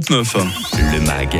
Le MAG,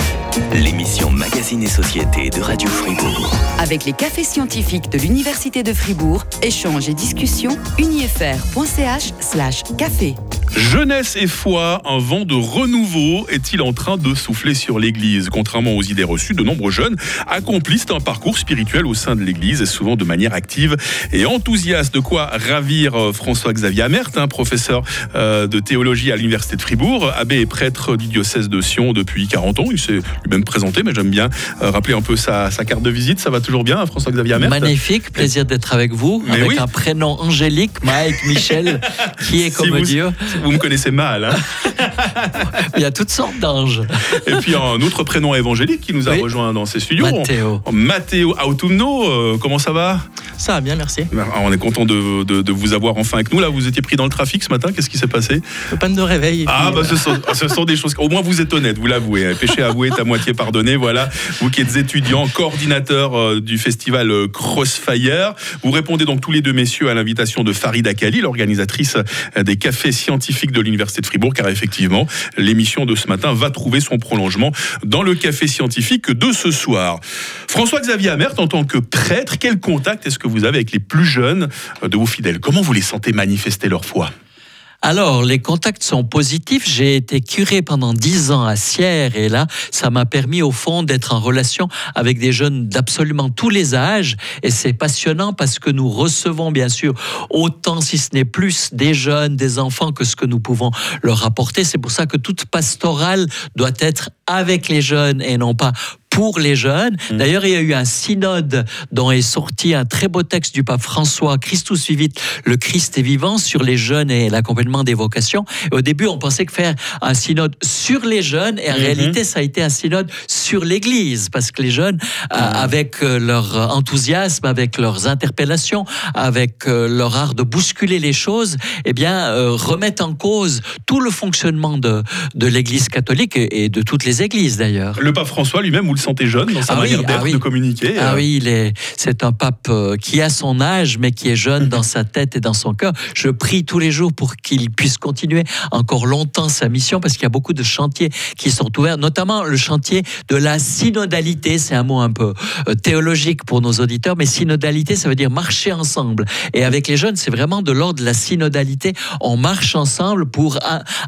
l'émission Magazine et Société de Radio Fribourg. Avec les cafés scientifiques de l'Université de Fribourg, échanges et discussions, unifr.ch slash café. Jeunesse et foi, un vent de renouveau est-il en train de souffler sur l'Église? Contrairement aux idées reçues, de nombreux jeunes accomplissent un parcours spirituel au sein de l'Église, souvent de manière active et enthousiaste. De quoi ravir euh, François-Xavier Amert, un professeur euh, de théologie à l'Université de Fribourg, abbé et prêtre du diocèse de Sion depuis 40 ans. Il s'est lui-même présenté, mais j'aime bien euh, rappeler un peu sa, carte de visite. Ça va toujours bien, François-Xavier Amert Magnifique, plaisir d'être avec vous, avec un prénom angélique, Mike Michel, qui est comme Dieu vous me connaissez mal. Hein. Il y a toutes sortes d'anges. Et puis un autre prénom évangélique qui nous a rejoint dans ces studios. Matteo. Matteo Autumno, euh, comment ça va? Ça va bien, merci. Ben, on est content de, vous avoir enfin avec nous. Là, vous étiez pris dans le trafic ce matin. Qu'est-ce qui s'est passé Panne de réveil. Ah, bah, ce, sont, des choses. Au moins, vous êtes honnête, vous l'avouez. Péché avoué est à moitié pardonné. Voilà. Vous qui êtes étudiant, coordinateur euh, du festival euh, Crossfire. Vous répondez donc tous les deux, messieurs, à l'invitation de Farid Akali, l'organisatrice des cafés scientifiques de l'Université de Fribourg, car effectivement, l'émission de ce matin va trouver son prolongement dans le café scientifique de ce soir. François-Xavier Amert, en tant que prêtre, quel contact est-ce que vous avez avec les plus jeunes de vos fidèles Comment vous les sentez manifester leur foi? Alors, les contacts sont positifs. J'ai été curé pendant dix ans à Sierre et là, ça m'a permis au fond d'être en relation avec des jeunes d'absolument tous les âges. Et c'est passionnant parce que nous recevons bien sûr autant, si ce n'est plus, des jeunes, des enfants que ce que nous pouvons leur apporter. C'est pour ça que toute pastorale doit être avec les jeunes et non pas pour les jeunes. Mm. D'ailleurs, il y a eu un synode dont est sorti un très beau texte du pape François, Christus vivit, le Christ est vivant, sur les jeunes et l'accompagnement des vocations. au début, on pensait que faire un synode sur les jeunes, et en mm-hmm. réalité, ça a été un synode sur l'Église, parce que les jeunes, euh, mm. avec euh, leur enthousiasme, avec leurs interpellations, avec euh, leur art de bousculer les choses, eh bien, remettent en cause tout le fonctionnement de, de l'Église catholique et de toutes les églises d'ailleurs. Le pape François lui-même, vous le santé jeune dans sa ah manière d'être, ah de communiquer. Ah euh. oui, il est, c'est un pape euh, qui a son âge, mais qui est jeune dans sa tête et dans son cœur. Je prie tous les jours pour qu'il puisse continuer encore longtemps sa mission, parce qu'il y a beaucoup de chantiers qui sont ouverts, notamment le chantier de la synodalité. C'est un mot un peu euh, théologique pour nos auditeurs, mais synodalité, ça veut dire marcher ensemble. Et avec les jeunes, c'est vraiment de l'ordre de la synodalité. On marche ensemble pour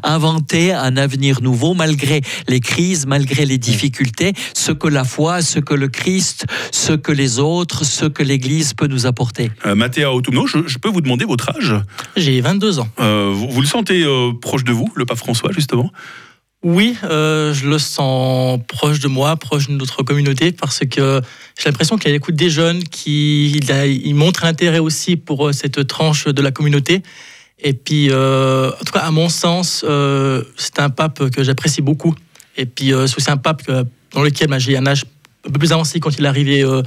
inventer un avenir nouveau, malgré les crises, malgré les difficultés. Ce que la foi, ce que le Christ, ce que les autres, ce que l'Église peut nous apporter. Euh, Mathéa Autumno, je, peux vous demander votre âge? J'ai 22 ans. Euh, vous, le sentez euh, proche de vous, le pape François, justement? Oui, euh, je le sens proche de moi, proche de notre communauté, parce que j'ai l'impression qu'il l'écoute des jeunes, qu'il il montre l'intérêt aussi pour cette tranche de la communauté. Et puis, en tout cas, à mon sens, c'est un pape que j'apprécie beaucoup. Et puis, c'est aussi un pape que dans lequel ben, j'ai un âge un peu plus avancé quand il est arrivé euh,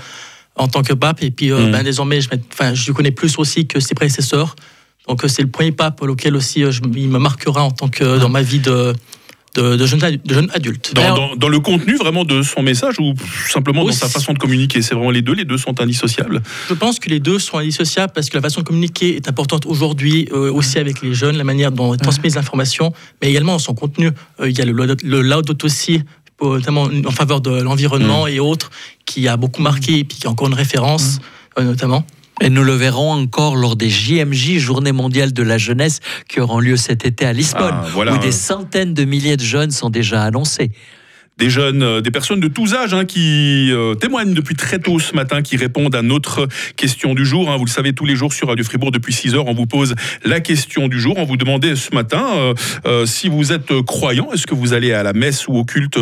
en tant que pape. Et puis euh, mm. ben, désormais, je, je connais plus aussi que ses prédécesseurs. Donc euh, c'est le premier pape auquel aussi il me marquera en tant que dans ma vie de, de, jeunes, adultes. Dans, le contenu vraiment de son message ou simplement dans sa façon de communiquer? C'est vraiment les deux? Les deux sont indissociables? Je pense que les deux sont indissociables parce que la façon de communiquer est importante aujourd'hui aussi avec les jeunes, la manière dont on transmet les informations, mais également dans son contenu. il y a le, le aussi notamment en faveur de l'environnement mm. et autres, qui a beaucoup marqué, et puis qui a encore une référence, mm. euh, notamment. Et nous le verrons encore lors des JMJ, Journée mondiale de la jeunesse, qui auront lieu cet été à Lisbonne, ah, où des centaines de milliers de jeunes sont déjà annoncés des jeunes, euh, des personnes de tous âges hein, qui euh, témoignent depuis très tôt ce matin, qui répondent à notre question du jour. Hein. Vous le savez, tous les jours sur Radio Fribourg, depuis 6 heures, on vous pose la question du jour. On vous demandait ce matin euh, si vous êtes croyant, est-ce que vous allez à la messe ou au culte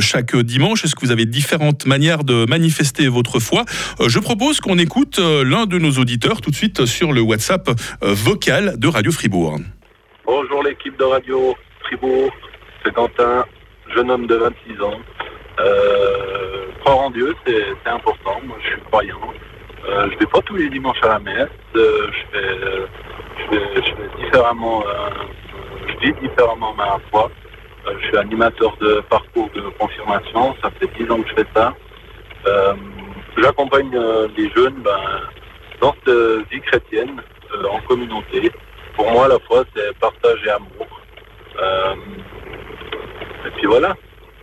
chaque dimanche? Est-ce que vous avez différentes manières de manifester votre foi? Je propose qu'on écoute l'un de nos auditeurs tout de suite sur le WhatsApp vocal de Radio Fribourg. Bonjour l'équipe de Radio Fribourg, c'est Quentin jeune homme de 26 ans. Euh, croire en Dieu, c'est important. Moi, je suis croyant. Euh, je ne vais pas tous les dimanches à la messe. Euh, je, différemment, euh, vis différemment ma foi. je suis animateur de parcours de confirmation. Ça fait 10 ans que je fais ça. J'accompagne les jeunes ben, dans cette vie chrétienne, en communauté. Pour moi, la foi, c'est partage et amour. Et puis voilà.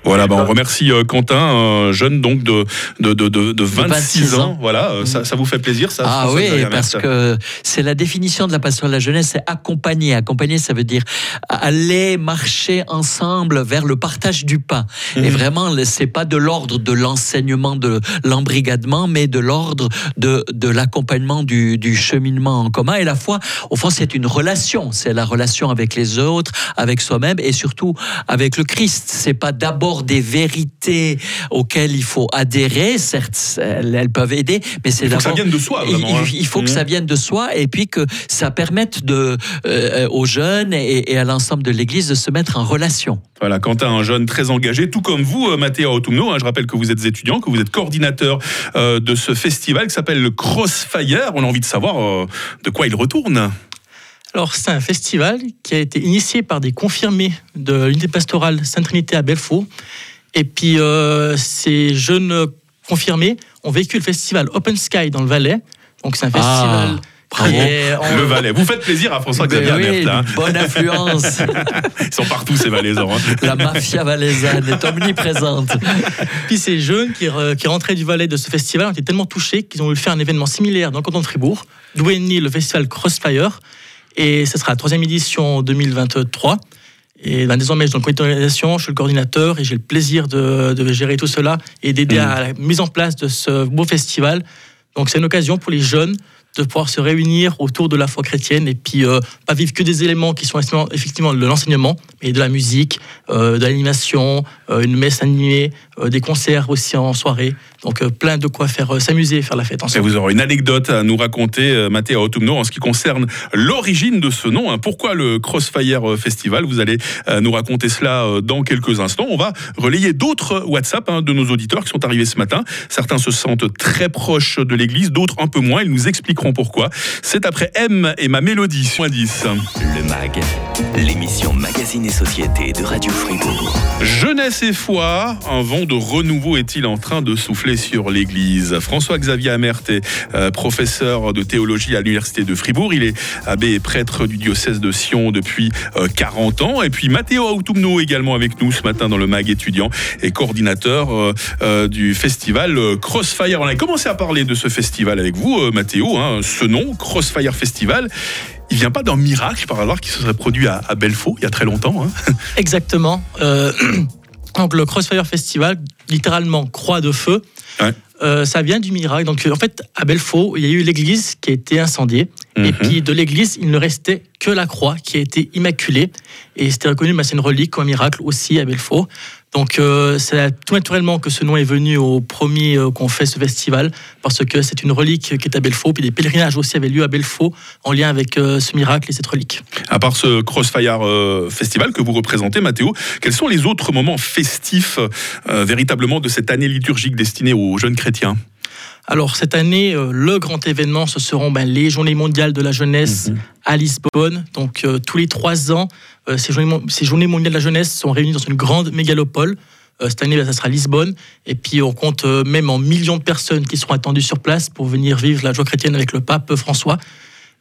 Voilà, bah, on remercie euh, Quentin, un jeune donc de, de, de, de, de 26, 26 ans. ans. Voilà, euh, ça, ça vous fait plaisir, ça Ah oui, parce que c'est la définition de la passion de la jeunesse, c'est accompagner. Accompagner, ça veut dire aller marcher ensemble vers le partage du pain. Mhm. Et vraiment, le- c'est pas de l'ordre de l'enseignement, de l'embrigadement, mais de l'ordre de, de l'accompagnement du, du cheminement en commun. Et la foi, au fond, c'est une relation. C'est la relation avec les autres, avec soi-même et surtout avec le Christ. C'est pas d'abord des vérités auxquelles il faut adhérer. Certes, elles, peuvent aider, mais c'est Il faut que ça d'abord vienne de soi, il- vraiment. hein. il, il faut que Mhm. ça vienne de soi et puis que ça permette de, euh, aux jeunes et, et à l'ensemble de l'Église de se mettre en relation. Voilà, Quentin, un jeune très engagé, tout comme vous, euh, Mathéo Autumno. hein, je rappelle que vous êtes étudiant, que vous êtes coordinateur euh, de ce festival qui s'appelle le Crossfire. On a envie de savoir euh, de quoi il retourne. Alors, c'est un festival qui a été initié par des confirmés de l'unité pastorale Sainte-Trinité à Belfaux. Et puis, euh, ces jeunes confirmés ont vécu le festival Open Sky dans le Valais. Donc, c'est un festival. bravo. qui est en- Le Valais. Vous faites plaisir à François-Xavier oui, hein. bonne influence. Ils sont partout, ces Valaisans. hein. La mafia valaisanne est omniprésente. Puis ces jeunes qui, re- qui rentraient du Valais de ce festival ont été tellement touchés qu'ils ont voulu faire un événement similaire dans le canton de Fribourg, d'où est né le festival Crossfire. Et ce sera la troisième édition en 2023. Et ben, désormais, je suis dans le comité d'organisation, je suis le coordinateur et j'ai le plaisir de, de gérer tout cela et d'aider à la mise en place de ce beau festival. Donc c'est une occasion pour les jeunes de pouvoir se réunir autour de la foi chrétienne et puis euh, pas vivre que des éléments qui sont effectivement- de l'enseignement, mais de la musique, euh, de l'animation, euh, une messe animée, euh, des concerts aussi en soirée. Donc plein de quoi faire s'amuser faire la fête ensemble. vous aurez une anecdote à nous raconter, Mathéo Autumno, en ce qui concerne l'origine de ce nom. hein. Pourquoi le Crossfire Festival? Vous allez nous raconter cela dans quelques instants. On va relayer d'autres WhatsApp hein, de nos auditeurs qui sont arrivés ce matin. Certains se sentent très proches de l'église, d'autres un peu moins. Ils nous expliqueront pourquoi. C'est après M et ma mélodie, moins 10. Le MAG, l'émission Magazine et Société de Radio Fribourg. Jeunesse et foi, un vent de renouveau est-il en train de souffler sur l'Église? François-Xavier Amert est euh, professeur de théologie à l'Université de Fribourg. Il est abbé et prêtre du diocèse de Sion depuis euh, 40 ans. Et puis Matteo Autumno également avec nous ce matin dans le MAG étudiant et coordinateur euh, euh, du festival euh, Crossfire. On a commencé à parler de ce festival avec vous, euh, Matteo. hein, ce nom, Crossfire Festival, il vient pas d'un miracle par hasard qui se serait produit à, à Belfaux il y a très longtemps. hein. Exactement. Euh, donc le Crossfire Festival, littéralement croix de feu, Ouais. euh, ça vient du miracle. Donc en fait, à Belfaux, il y a eu l'église qui a été incendiée. Et Mhm. puis de l'église, il ne restait que la croix qui a été immaculée. Et c'était reconnu, bah, c'est une relique, comme un miracle aussi à Belfaux. Donc euh, c'est tout naturellement que ce nom est venu au premier euh, qu'on fait ce festival, parce que c'est une relique qui est à Belfaux. Puis des pèlerinages aussi avaient lieu à Belfaux en lien avec euh, ce miracle et cette relique. À part ce Crossfire euh, Festival que vous représentez, Mathéo, quels sont les autres moments festifs véritablement de cette année liturgique destinée aux jeunes chrétiens? Alors cette année, euh, le grand événement, ce seront ben, les Journées mondiales de la jeunesse à Lisbonne. Donc euh, tous les trois ans, euh, ces, journées, mon- ces Journées mondiales de la jeunesse sont réunies dans une grande mégalopole. Cette année, ben, ça sera Lisbonne. Et puis on compte même en millions de personnes qui seront attendues sur place pour venir vivre la joie chrétienne avec le pape François.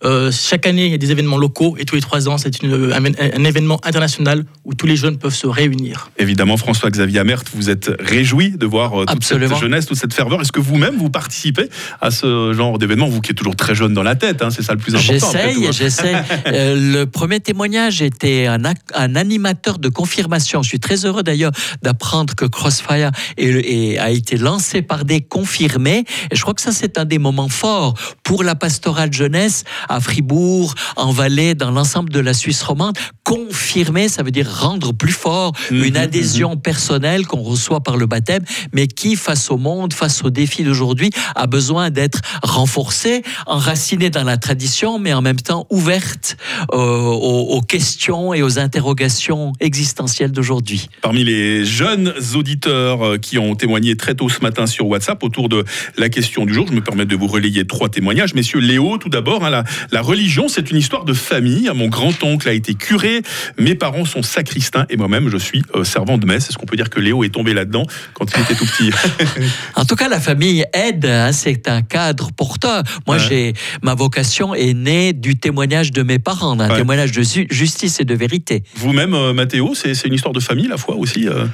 Euh, chaque année, il y a des événements locaux et tous les trois ans, c'est une- un, un événement international où tous les jeunes peuvent se réunir. Évidemment, François-Xavier Amert, vous êtes réjoui de voir euh, toute Absolument. cette jeunesse, toute cette ferveur. Est-ce que vous-même, vous participez à ce genre d'événement Vous qui êtes toujours très jeune dans la tête, hein, c'est ça le plus important. J'essaye, hein. j'essaye. Euh, le premier témoignage était un, animateur de confirmation. Je suis très heureux d'ailleurs d'apprendre que Crossfire est- est- a été lancé par des confirmés. Et je crois que ça, c'est un des moments forts pour la pastorale jeunesse à Fribourg, en Valais, dans l'ensemble de la Suisse romande. Confirmer, ça veut dire rendre plus fort Mhm, une adhésion personnelle qu'on reçoit par le baptême, mais qui, face au monde, face aux défis d'aujourd'hui, a besoin d'être renforcée, enracinée dans la tradition, mais en même temps ouverte euh, aux, aux questions et aux interrogations existentielles d'aujourd'hui. Parmi les jeunes auditeurs euh, qui ont témoigné très tôt ce matin sur WhatsApp autour de la question du jour, je me permets de vous relayer trois témoignages. Messieurs Léo, tout d'abord, hein, la La religion, c'est une histoire de famille. Mon grand-oncle a été curé, mes parents sont sacristains et moi-même, je suis euh, servant de messe. Est-ce qu'on peut dire que Léo est tombé là-dedans quand il était tout petit En tout cas, la famille aide, hein, c'est un cadre porteur. Moi, Ouais. j'ai ma vocation est née du témoignage de mes parents, d'un Ouais. témoignage de ju- justice et de vérité. Vous-même, euh, Mathéo, c'est c'est une histoire de famille, la foi aussi euh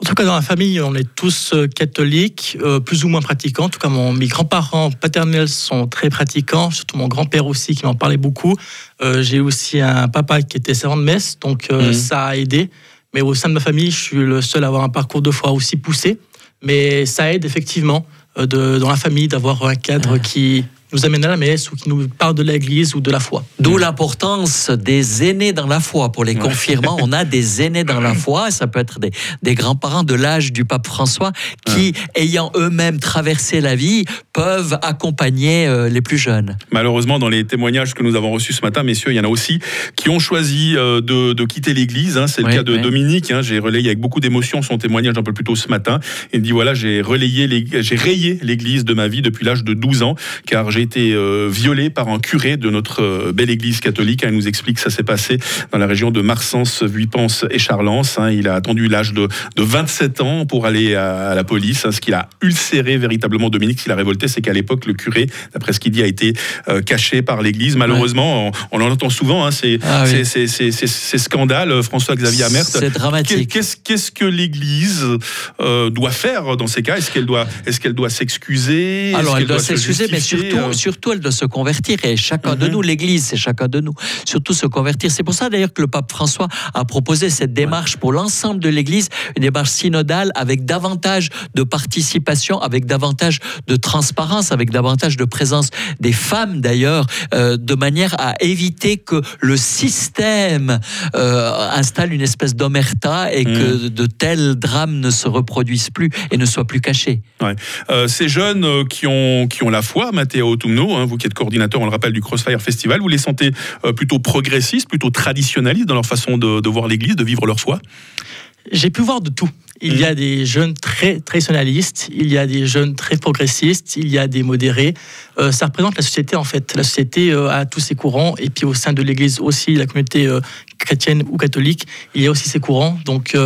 En tout cas, dans la famille, on est tous euh, catholiques, euh, plus ou moins pratiquants. En tout cas, mon, mes grands-parents paternels sont très pratiquants, surtout mon grand-père aussi, qui m'en parlait beaucoup. Euh, J'ai aussi un papa qui était servant de messe, donc euh, Mhm. ça a aidé. Mais au sein de ma famille, je suis le seul à avoir un parcours de foi aussi poussé. Mais ça aide effectivement de, dans la famille d'avoir un cadre qui nous amène à la messe ou qui nous parle de l'Église ou de la foi. D'où l'importance des aînés dans la foi. Pour les confirmants, on a des aînés dans la foi. Ça peut être des, des grands-parents de l'âge du pape François qui, ayant eux-mêmes traversé la vie, peuvent accompagner euh, les plus jeunes. Malheureusement, dans les témoignages que nous avons reçus ce matin, messieurs, il y en a aussi qui ont choisi euh, de, de quitter l'Église. hein. C'est le cas de. Dominique. hein. J'ai relayé avec beaucoup d'émotion son témoignage un peu plus tôt ce matin. Il me dit voilà, j'ai relayé, j'ai rayé l'Église de ma vie depuis l'âge de 12 ans, car j'ai été euh, violé par un curé de notre euh, belle Église catholique. Il nous explique que ça s'est passé dans la région de Marsens, Vuipens et Charlens. hein. Il a attendu l'âge de, de 27 ans pour aller à, la police. hein. Ce qui a ulcéré véritablement Dominique, ce qui l'a révolté, c'est qu'à l'époque, le curé, d'après ce qu'il dit, a été euh, caché par l'Église. Malheureusement, on, on en entend souvent, hein, ces, Ah oui. ces- ces- ces- ces- ces scandales. François-Xavier Amert. C'est dramatique. Qu'est-ce que l'Église euh, doit faire dans ces cas? Est-ce qu'elle doit, est qu'elle doit s'excuser? Alors, elle doit se s'excuser, mais surtout, euh, surtout, elle doit se convertir. Et chacun de Mhm. nous, l'Église, c'est chacun de nous, surtout se convertir. C'est pour ça, d'ailleurs, que le pape François a proposé cette démarche pour l'ensemble de l'Église, une démarche synodale avec davantage de participation, avec davantage de transparence, avec davantage de présence des femmes, d'ailleurs, euh, de manière à éviter que le système euh, installe une espèce d'omerta et que de tels drames ne se reproduisent plus et ne soient plus cachés. Euh, ces jeunes qui ont, qui ont la foi, Matteo Hein, vous qui êtes coordinateur, on le rappelle, du Crossfire Festival, vous les sentez euh, plutôt progressistes, plutôt traditionnalistes dans leur façon de voir l'Église, de vivre leur foi? J'ai pu voir de tout. Il y a des jeunes très traditionnalistes, il y a des jeunes très progressistes, il y a des modérés. Euh, ça représente la société en fait. La société euh, a tous ses courants et puis au sein de l'Église aussi, la communauté euh, chrétienne ou catholique, il y a aussi ses courants. Donc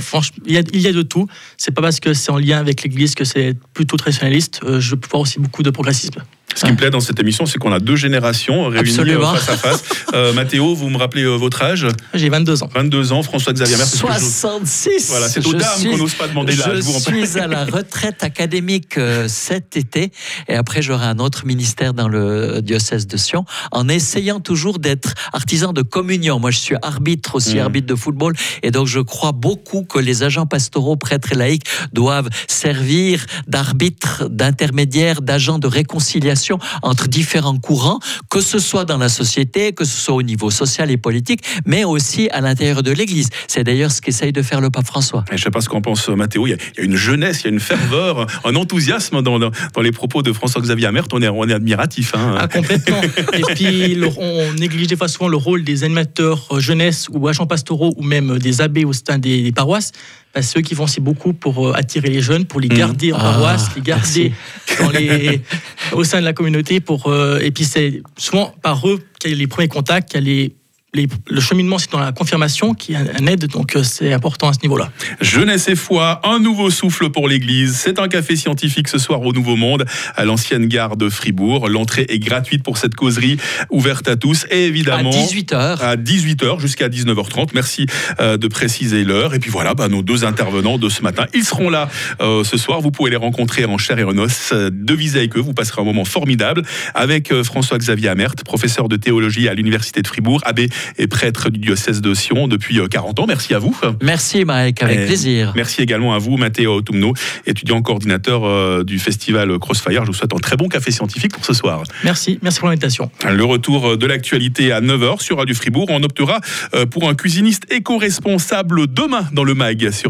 franchement, il y, a, il y a de tout. C'est pas parce que c'est en lien avec l'Église que c'est plutôt traditionnaliste. Je peux voir aussi beaucoup de progressisme. Ce qui me plaît dans cette émission, c'est qu'on a deux générations réunies Absolument. face à face. Euh, Mathéo, vous me rappelez euh, votre âge? J'ai 22 ans. 22 ans, parce que je- 66 Voilà, c'est aux Je suis- qu'on n'ose pas demander l'âge. Je vous, en- suis à la retraite académique euh, cet été et après j'aurai un autre ministère dans le diocèse de Sion en essayant toujours d'être artisan de communion. Moi je suis arbitre aussi, Mhm. arbitre de football et donc je crois beaucoup que les agents pastoraux, prêtres et laïcs doivent servir d'arbitre, d'intermédiaire, d'agents de réconciliation entre différents courants, que ce soit dans la société, que ce soit au niveau social et politique, mais aussi à l'intérieur de l'Église. C'est d'ailleurs ce qu'essaye de faire le pape François. Je ne sais pas ce qu'en pense euh, Mathéo? Il y, a, il y a une jeunesse, il y a une ferveur, un enthousiasme dans, dans, dans les propos de François-Xavier Amert. On est, on est admiratif. hein. Ah, complètement. Et puis, le- on néglige des fois souvent le rôle des animateurs euh, jeunesse ou agents pastoraux ou même des abbés au sein des, des paroisses. Parce que ceux qui font aussi beaucoup pour euh, attirer les jeunes, pour les Mhm. garder en Ah, paroisse, les garder dans les, au sein de la communauté. Pour, euh, et puis, c'est souvent par eux qu'il y a les premiers contacts, qu'il y a les, les- le cheminement, c'est dans la confirmation qui est un, aide. Donc, euh, c'est important à ce niveau-là. Jeunesse et foi, un nouveau souffle pour l'Église. C'est un café scientifique ce soir au Nouveau Monde, à l'ancienne gare de Fribourg. L'entrée est gratuite pour cette causerie ouverte à tous et À évidemment. 18h. à 18h jusqu'à 19h30. Merci euh, de préciser l'heure. Et puis voilà, bah, nos deux intervenants de ce matin, ils seront là euh, ce soir. Vous pouvez les rencontrer en chair et en os. Devisez avec eux, vous passerez un moment formidable avec euh, François-Xavier Amert, professeur de théologie à l'Université de Fribourg, abbé et prêtre du diocèse de Sion depuis euh, 40 ans. Merci à vous. Merci Mike, avec Et plaisir. Merci également à vous, Matteo Autumno, étudiant coordinateur euh, du festival Crossfire. Je vous souhaite un très bon café scientifique pour ce soir. Merci. Merci pour l'invitation. Le retour de l'actualité à 9h sur Radio Fribourg. On optera euh, pour un cuisiniste éco-responsable demain dans le MAG sur